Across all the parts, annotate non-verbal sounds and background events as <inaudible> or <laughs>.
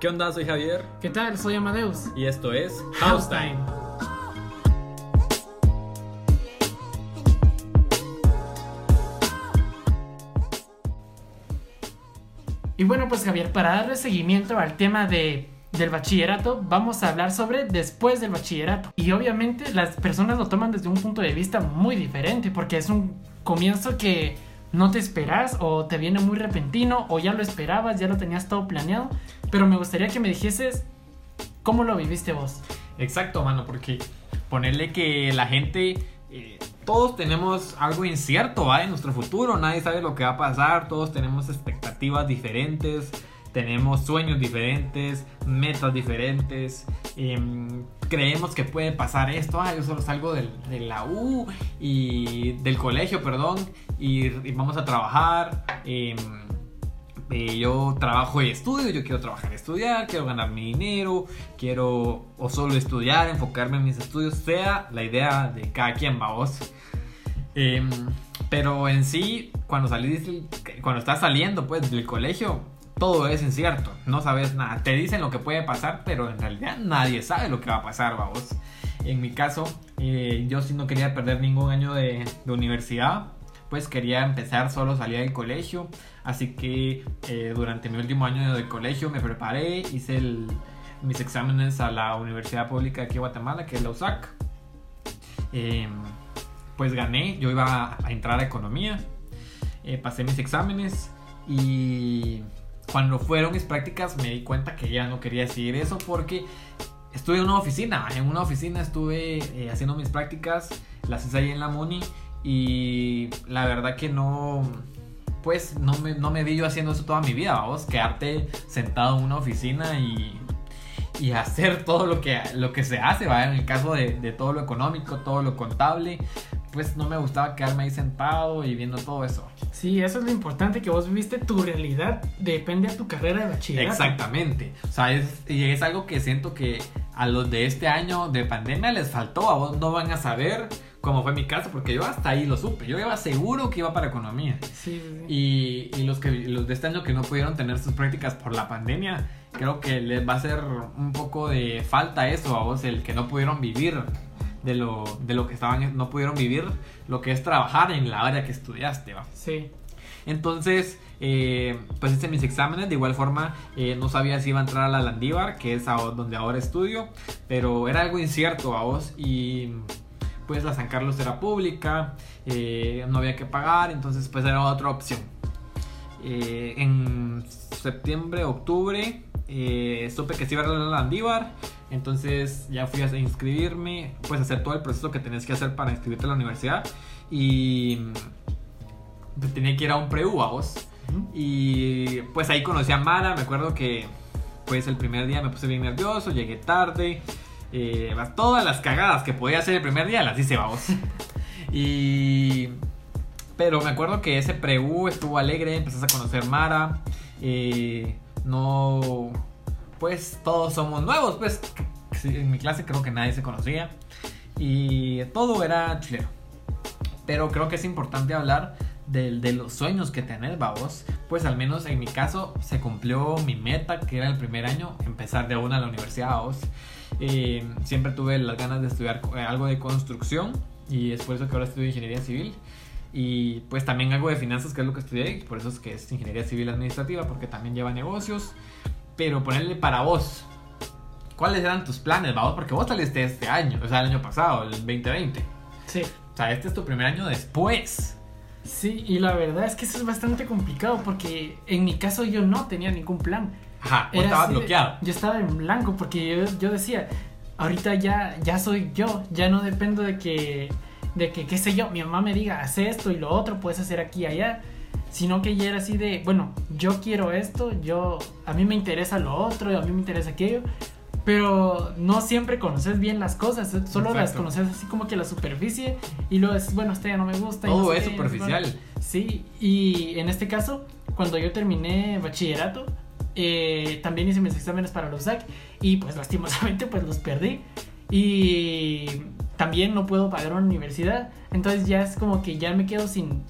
¿Qué onda? Soy Javier ¿Qué tal? Soy Amadeus. y esto es House Time. Y bueno, pues Javier, para darle seguimiento al tema de, del bachillerato, vamos a hablar sobre después del bachillerato. Y obviamente las personas lo toman desde un punto de vista muy diferente, porque es un comienzo que no te esperas o te viene muy repentino o ya lo esperabas, ya lo tenías todo planeado. Pero me gustaría que me dijeses cómo lo viviste vos. Exacto, mano, porque ponerle que la gente, eh, todos tenemos algo incierto ¿va? en nuestro futuro, nadie sabe lo que va a pasar, todos tenemos expectativas diferentes, tenemos sueños diferentes, metas diferentes, em, creemos que puede pasar esto, ah, yo solo salgo del- de la U y del colegio, perdón, y, vamos a trabajar. em, eh, yo trabajo y estudio, yo quiero trabajar y estudiar, quiero ganar mi dinero, quiero o solo estudiar, enfocarme en mis estudios, sea la idea de cada quien, vamos. Em, pero en sí, cuando salís, cuando estás saliendo pues del colegio, todo es incierto, no sabes nada, te dicen lo que puede pasar, pero en realidad nadie sabe lo que va a pasar, vamos. En mi caso, eh, yo sí no quería perder ningún año de, de universidad, pues quería empezar solo salir del colegio, así que eh, durante mi último año de colegio me preparé, hice mis exámenes a la Universidad Pública aquí de Guatemala, que es la USAC. Em, pues gané, yo iba a entrar a economía, eh, pasé mis exámenes y cuando fueron mis prácticas me di cuenta que ya no quería seguir eso porque estuve en una oficina, en una oficina estuve eh, haciendo mis prácticas, las hice ahí en la Muni y la verdad que no, pues no me, no me vi yo haciendo eso toda mi vida, vamos, quedarte sentado en una oficina y, y hacer todo lo que, lo que se hace, ¿va? en el caso de, de todo lo económico, todo lo contable, pues no me gustaba quedarme ahí sentado y viendo todo eso. Sí, eso es lo importante, que vos viviste tu realidad, depende de tu carrera de bachillerato. Exactamente. O sea, es, y es algo que siento que a los de este año de pandemia les faltó. A vos no van a saber cómo fue mi caso, porque yo hasta ahí lo supe. Yo iba seguro que iba para economía. Sí, sí, sí. Y, y los, que, los de este año que no pudieron tener sus prácticas por la pandemia, creo que les va a hacer un poco de falta eso a vos, el que no pudieron vivir de lo, de lo que estaban, no pudieron vivir lo que es trabajar en la área que estudiaste, ¿va? Sí. Entonces, eh, pues hice mis exámenes. De igual forma, eh, no sabía si iba a entrar a la Landívar, que es a donde ahora estudio, pero era algo incierto a vos. Y pues la San Carlos era pública, eh, no había que pagar, entonces, pues era otra opción. Eh, en septiembre, octubre, eh, supe que se iba a la Landívar. Entonces ya fui a inscribirme, pues hacer todo el proceso que tenías que hacer para inscribirte a la universidad. Y pues, tenía que ir a un pre-U, a vos. Y pues ahí conocí a Mara, me acuerdo que pues el primer día me puse bien nervioso, llegué tarde, eh, todas las cagadas que podía hacer el primer día las hice, vamos. <laughs> y... Pero me acuerdo que ese pre-U estuvo alegre, empezás a conocer Mara, eh, no... Pues todos somos nuevos, pues en mi clase creo que nadie se conocía y todo era chileno. Pero creo que es importante hablar de, de los sueños que tenés, babos. Pues al menos en mi caso se cumplió mi meta, que era el primer año, empezar de una a la universidad, babos. Eh, siempre tuve las ganas de estudiar eh, algo de construcción y es por eso que ahora estudio ingeniería civil. Y pues también algo de finanzas, que es lo que estudié, por eso es que es ingeniería civil administrativa, porque también lleva negocios. Pero ponerle para vos, ¿cuáles eran tus planes, babos? Porque vos saliste este año, o sea, el año pasado, el 2020. Sí. O sea, este es tu primer año después. Sí, y la verdad es que eso es bastante complicado porque en mi caso yo no tenía ningún plan. Ajá, vos estabas bloqueado. yo estaba en blanco porque yo, yo decía, ahorita ya, ya soy yo, ya no dependo de que, de que, qué sé yo, mi mamá me diga, haz esto y lo otro, puedes hacer aquí y allá. Sino que ya era así de, bueno, yo quiero esto, yo, a mí me interesa lo otro, a mí me interesa aquello. Pero no siempre conoces bien las cosas, solo las conoces así como que la superficie y luego es, bueno, esta ya no me gusta. no Todo sé es qué, superficial. Sí, y en este caso, cuando yo terminé bachillerato, eh, también hice mis exámenes para los SAC y pues lastimosamente pues los perdí. Y también no puedo pagar una universidad, entonces ya es como que ya me quedo sin...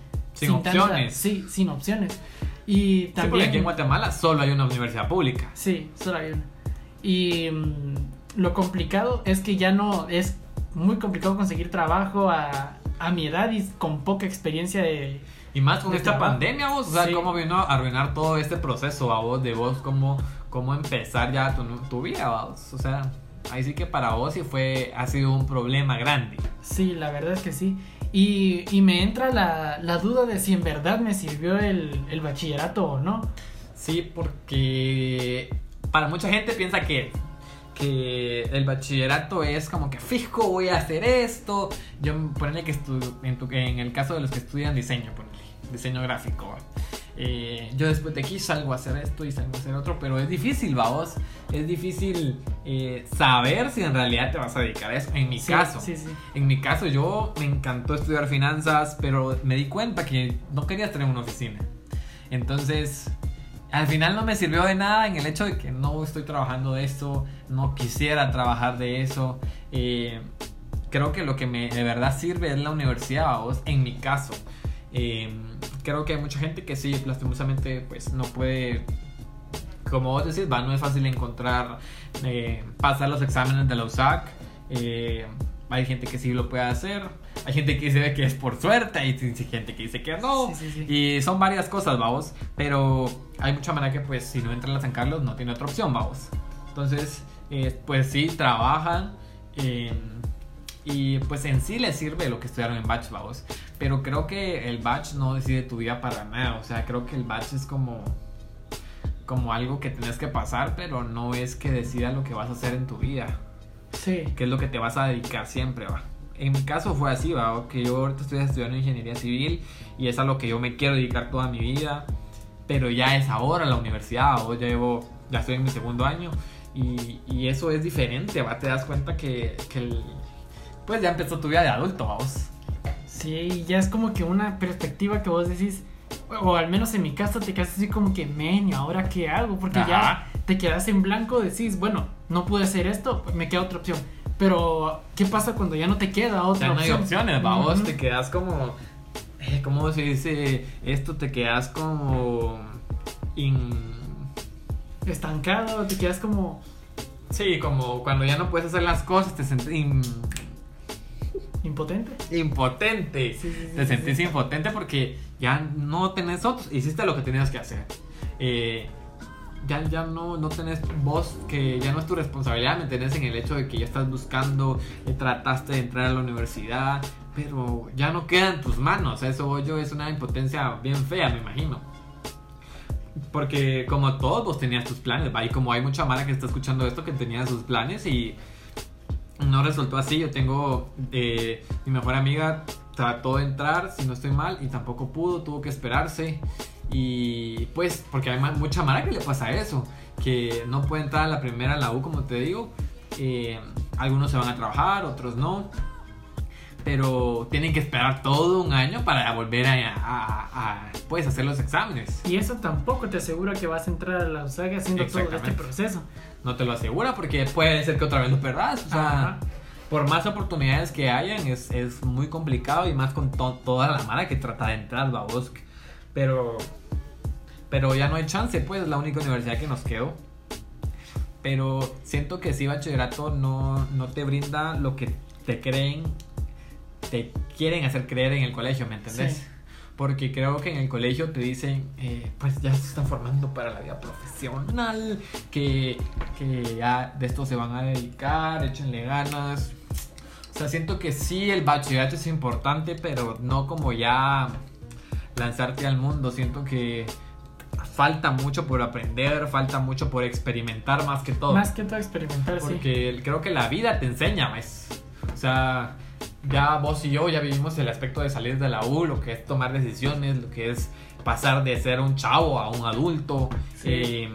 Sin tanta- opciones. sí, sin opciones. Y Sí, porque también... aquí en Guatemala solo hay una universidad pública. Sí, solo hay una. Y mm, lo complicado es que ya no es muy complicado conseguir trabajo a, a mi edad y con poca experiencia de... Y más con esta trabajo. pandemia, vos, o sea, Sí. cómo vino a arruinar todo este proceso a vos, de vos, cómo, cómo empezar ya tu, tu vida, vos. O sea, ahí sí que para vos sí fue, ha sido un problema grande. Sí, la verdad es que sí. Y, y me entra la, duda de si en verdad me sirvió el, bachillerato o no. Sí, porque para mucha gente piensa que, que el bachillerato es como que fijo, voy a hacer esto. Yo ponele que en, en el caso de los que estudian diseño, ponele, diseño gráfico. Eh, yo después de aquí salgo a hacer esto y salgo a hacer otro, pero es difícil, vamos. Es difícil eh, saber si en realidad te vas a dedicar a eso. En mi Sí, caso, Sí, sí. en mi caso, yo me encantó estudiar finanzas, pero me di cuenta que no quería estar en una oficina. Entonces, al final no me sirvió de nada en el hecho de que no estoy trabajando de esto, no quisiera trabajar de eso. Eh, creo que lo que me de verdad sirve es la universidad, vos, en mi caso. Eh, creo que hay mucha gente que sí, lastimosamente, pues no puede como vos decís, va, no es fácil encontrar, eh, pasar los exámenes de la USAC. eh, hay gente que sí lo puede hacer. Hay gente que dice que es por suerte. Hay gente que dice que no. Sí, sí, sí. Y son varias cosas, vamos. Pero hay mucha manera que, pues, si no entra en la San Carlos, no tiene otra opción, vamos. Entonces, eh, pues sí, trabajan. eh, y pues en sí les sirve lo que estudiaron en batch, vamos. Pero creo que el batch no decide tu vida para nada. O sea, creo que el batch es como como algo que tienes que pasar, pero no es que decida lo que vas a hacer en tu vida, Sí. que es lo que te vas a dedicar siempre, va. En mi caso fue así, va, que yo ahorita estoy estudiando ingeniería civil y es a lo que yo me quiero dedicar toda mi vida, pero ya es ahora la universidad, o ya llevo, ya estoy en mi segundo año y, y eso es diferente, va, te das cuenta que, que el- pues ya empezó tu vida de adulto, vamos. Sí, ya es como que una perspectiva que vos decís, o al menos en mi caso te quedas así como que, men, ¿y ahora qué hago? Porque Ajá. ya te quedas en blanco, decís, bueno, no pude hacer esto, me queda otra opción. Pero, ¿qué pasa cuando ya no te queda otra Ya no hay opción? opciones, vamos, Ujú. te quedas como. eh, ¿Cómo se dice esto? Te quedas como. in- Estancado, te quedas como Sí, como cuando ya no puedes hacer las cosas, te sentís in- impotente. impotente. Sí, sí, sí, te sentís impotente porque ya no tenés otros. Hiciste lo que tenías que hacer. Eh, ya, ya no, no tenés vos, que ya no es tu responsabilidad, me tenés en el hecho de que ya estás buscando, eh, trataste de entrar a la universidad, pero ya no queda en tus manos. Eso yo es una impotencia bien fea, me imagino. Porque como todos vos tenías tus planes, ¿va? y como hay mucha mara que está escuchando esto que tenía sus planes y no resultó así. Yo tengo eh, mi mejor amiga trató de entrar, si no estoy mal, y tampoco pudo, tuvo que esperarse. Y pues, porque hay mucha mara que le pasa eso, que no puede entrar a la primera la U, como te digo. Eh, algunos se van a trabajar, otros no. Pero tienen que esperar todo un año para volver a, a- a, pues, hacer los exámenes. Y eso tampoco te asegura que vas a entrar a la USAG haciendo todo este proceso. No te lo asegura porque puede ser que otra vez lo perdas. O sea, Ajá. por más oportunidades que hayan, es, es muy complicado y más con to- toda la mara que trata de entrar, babos. Pero, pero ya no hay chance, pues es la única universidad que nos quedó. Pero siento que si bachillerato no, no te brinda lo que te creen, te quieren hacer creer en el colegio, ¿me entendés? Sí. Porque creo que en el colegio te dicen, eh, pues ya se están formando para la vida profesional, que, que ya de esto se van a dedicar, échenle ganas. O sea, siento que sí, el bachillerato es importante, pero no como ya lanzarte al mundo. Siento que falta mucho por aprender, falta mucho por experimentar más que todo. Más que todo experimentar, sí. Porque creo que la vida te enseña, ¿ves? O sea, ya vos y yo ya vivimos el aspecto de salir de la U, lo que es tomar decisiones, lo que es pasar de ser un chavo a un adulto, Sí. eh,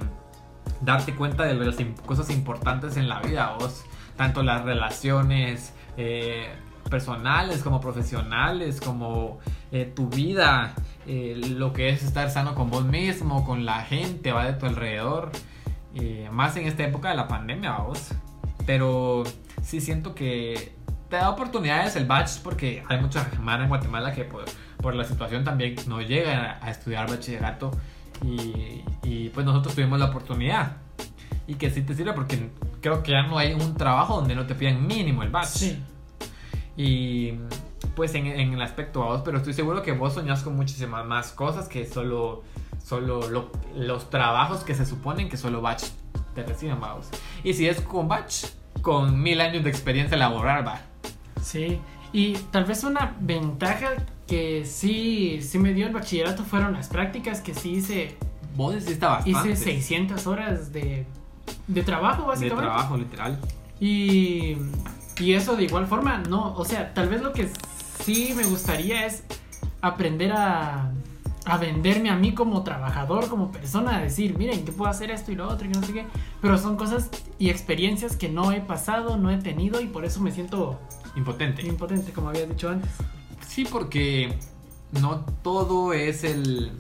darte cuenta de las cosas importantes en la vida, vos, tanto las relaciones eh, personales como profesionales, como eh, tu vida, eh, lo que es estar sano con vos mismo, con la gente, va de tu alrededor, más en esta época de la pandemia, vos. Pero sí siento que te da oportunidades el batch porque hay mucha mara en Guatemala que por, por la situación también no llega a estudiar bachillerato y, y, pues nosotros tuvimos la oportunidad. Y que sí te sirve porque creo que ya no hay un trabajo donde no te pidan mínimo el batch. Sí. Y pues en, en el aspecto a vos, pero estoy seguro que vos soñás con muchísimas más cosas que solo, solo lo- los trabajos que se suponen que solo batch te reciben, vamos. Y si es con batch, con mil años de experiencia laboral, va. Sí, y tal vez una ventaja que sí, sí me dio el bachillerato fueron las prácticas que sí hice, Vos bastante. hice 600 horas de, de trabajo de básicamente. trabajo, literal. Y, y eso de igual forma, no, o sea, tal vez lo que sí me gustaría es aprender a, a venderme a mí como trabajador, como persona, a decir, miren, yo puedo hacer esto y lo otro y no sé qué, pero son cosas y experiencias que no he pasado, no he tenido y por eso me siento Impotente. impotente, como había dicho antes. Sí, porque no todo es el.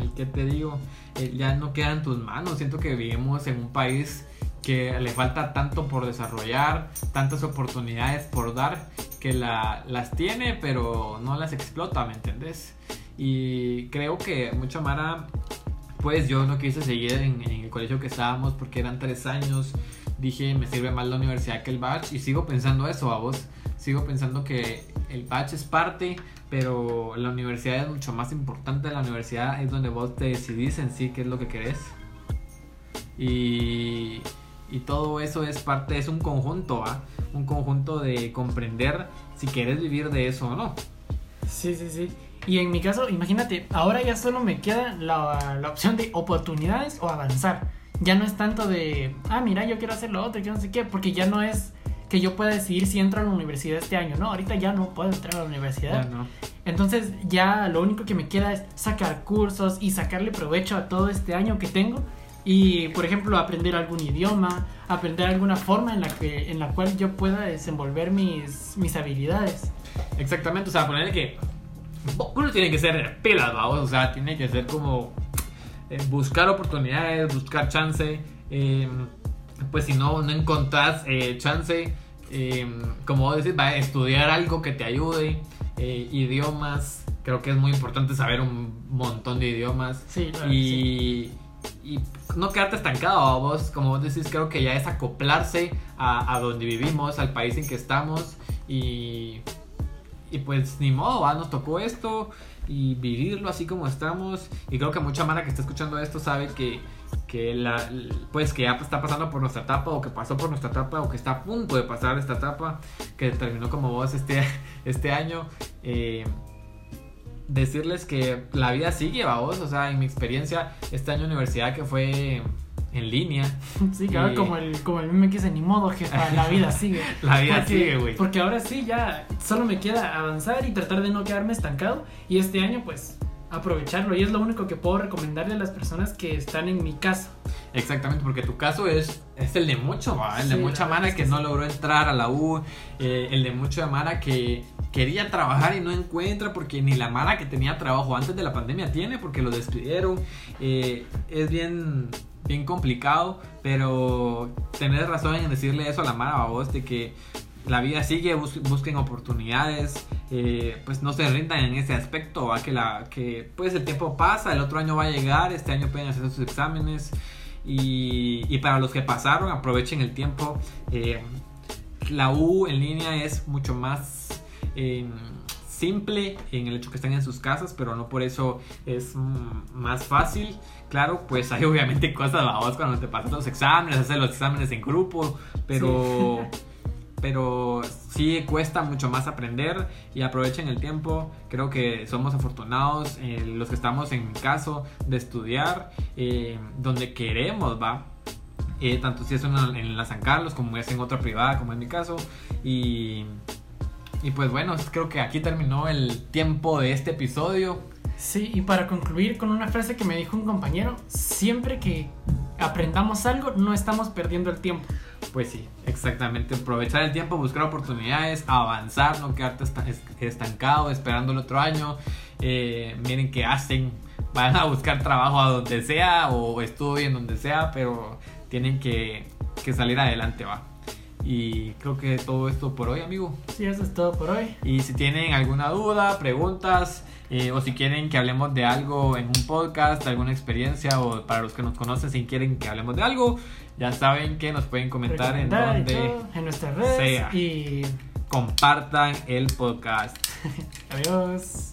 El que te digo, eh, ya no queda en tus manos. Siento que vivimos en un país que le falta tanto por desarrollar, tantas oportunidades por dar, que la- las tiene, pero no las explota, ¿me entendés? Y creo que mucha Mara, pues yo no quise seguir en, en el colegio que estábamos porque eran tres años. Dije, me sirve más la universidad que el batch y sigo pensando eso a vos. Sigo pensando que el batch es parte, pero la universidad es mucho más importante. La universidad es donde vos te decidís en sí qué es lo que querés. Y, y todo eso es parte, es un conjunto, ¿va? Un conjunto de comprender si querés vivir de eso o no. Sí, sí, sí. Y en mi caso, imagínate, ahora ya solo me queda la, la opción de oportunidades o avanzar. Ya no es tanto de, ah, mira, yo quiero hacer lo otro, yo no sé qué, porque ya no es que yo pueda decidir si entro a la universidad este año. No, ahorita ya no puedo entrar a la universidad. Ya no. Entonces ya lo único que me queda es sacar cursos y sacarle provecho a todo este año que tengo. Y, por ejemplo, aprender algún idioma, aprender alguna forma en la, que, en la cual yo pueda desenvolver mis, mis habilidades. Exactamente, o sea, ponerle que uno tiene que ser vamos, o sea, tiene que ser como eh, buscar oportunidades, buscar chance, eh, pues si no, no encontrás eh, chance, eh, como vos decís, va a estudiar algo que te ayude, eh, idiomas, creo que es muy importante saber un montón de idiomas Sí, claro, y, y no quedarte estancado, vos, como vos decís, creo que ya es acoplarse a, a donde vivimos, al país en que estamos y, y pues ni modo, ¿va? nos tocó esto y vivirlo así como estamos y creo que mucha mara que está escuchando esto sabe que, que la, pues que ya está pasando por nuestra etapa o que pasó por nuestra etapa o que está a punto de pasar esta etapa que terminó como vos este, <laughs> este año. eh, decirles que la vida sigue, vos, o sea, en mi experiencia, este año universidad que fue en línea, Sí, claro, Y- como el, como el meme que dice, ni modo, jefa, la <laughs> vida sigue. La vida Porque- sigue, güey. Porque ahora sí, ya solo me queda avanzar y tratar de no quedarme estancado. Y este año, pues, aprovecharlo. Y es lo único que puedo recomendarle a las personas que están en mi caso. Exactamente, porque tu caso es, es el de mucho, ¿va? el de mucha Mara es que, que no logró entrar a la U, eh, el de mucha Mara que quería trabajar y no encuentra porque ni la Mara que tenía trabajo antes de la pandemia tiene porque lo despidieron. Eh, es bien, bien complicado, pero tenés razón en decirle eso a la Mara, a vos, de que la vida sigue, bus- busquen oportunidades, eh, pues no se rindan en ese aspecto, ¿va? que la que pues el tiempo pasa, el otro año va a llegar, este año pueden hacer sus exámenes y, para los que pasaron aprovechen el tiempo. eh, la U en línea es mucho más eh, simple en el hecho que están en sus casas, pero no por eso es mm, más fácil. Claro, pues hay obviamente <laughs> cosas babosas cuando te pasas los exámenes, hacer los exámenes en grupo, pero <laughs> pero sí cuesta mucho más aprender y aprovechen el tiempo. Creo que somos afortunados eh, los que estamos en caso de estudiar eh, donde queremos, va. Eh, tanto si es una- en la San Carlos como es en otra privada, como en mi caso. Y, y pues bueno, creo que aquí terminó el tiempo de este episodio. Sí, y para concluir con una frase que me dijo un compañero, siempre que aprendamos algo, no estamos perdiendo el tiempo. Pues sí, exactamente. Aprovechar el tiempo, buscar oportunidades, avanzar, no quedarte esta- es- estancado esperando el otro año. Eh, miren qué hacen. Van a buscar trabajo a donde sea o estudien donde sea, pero tienen que, que salir adelante, va. Y creo que todo esto por hoy, amigo. Sí, eso es todo por hoy. Y si tienen alguna duda, preguntas, eh, o si quieren que hablemos de algo en un podcast, alguna experiencia, o para los que nos conocen, si quieren que hablemos de algo, ya saben que nos pueden comentar en donde todo, en nuestras redes. sea. Y compartan el podcast. <laughs> adiós.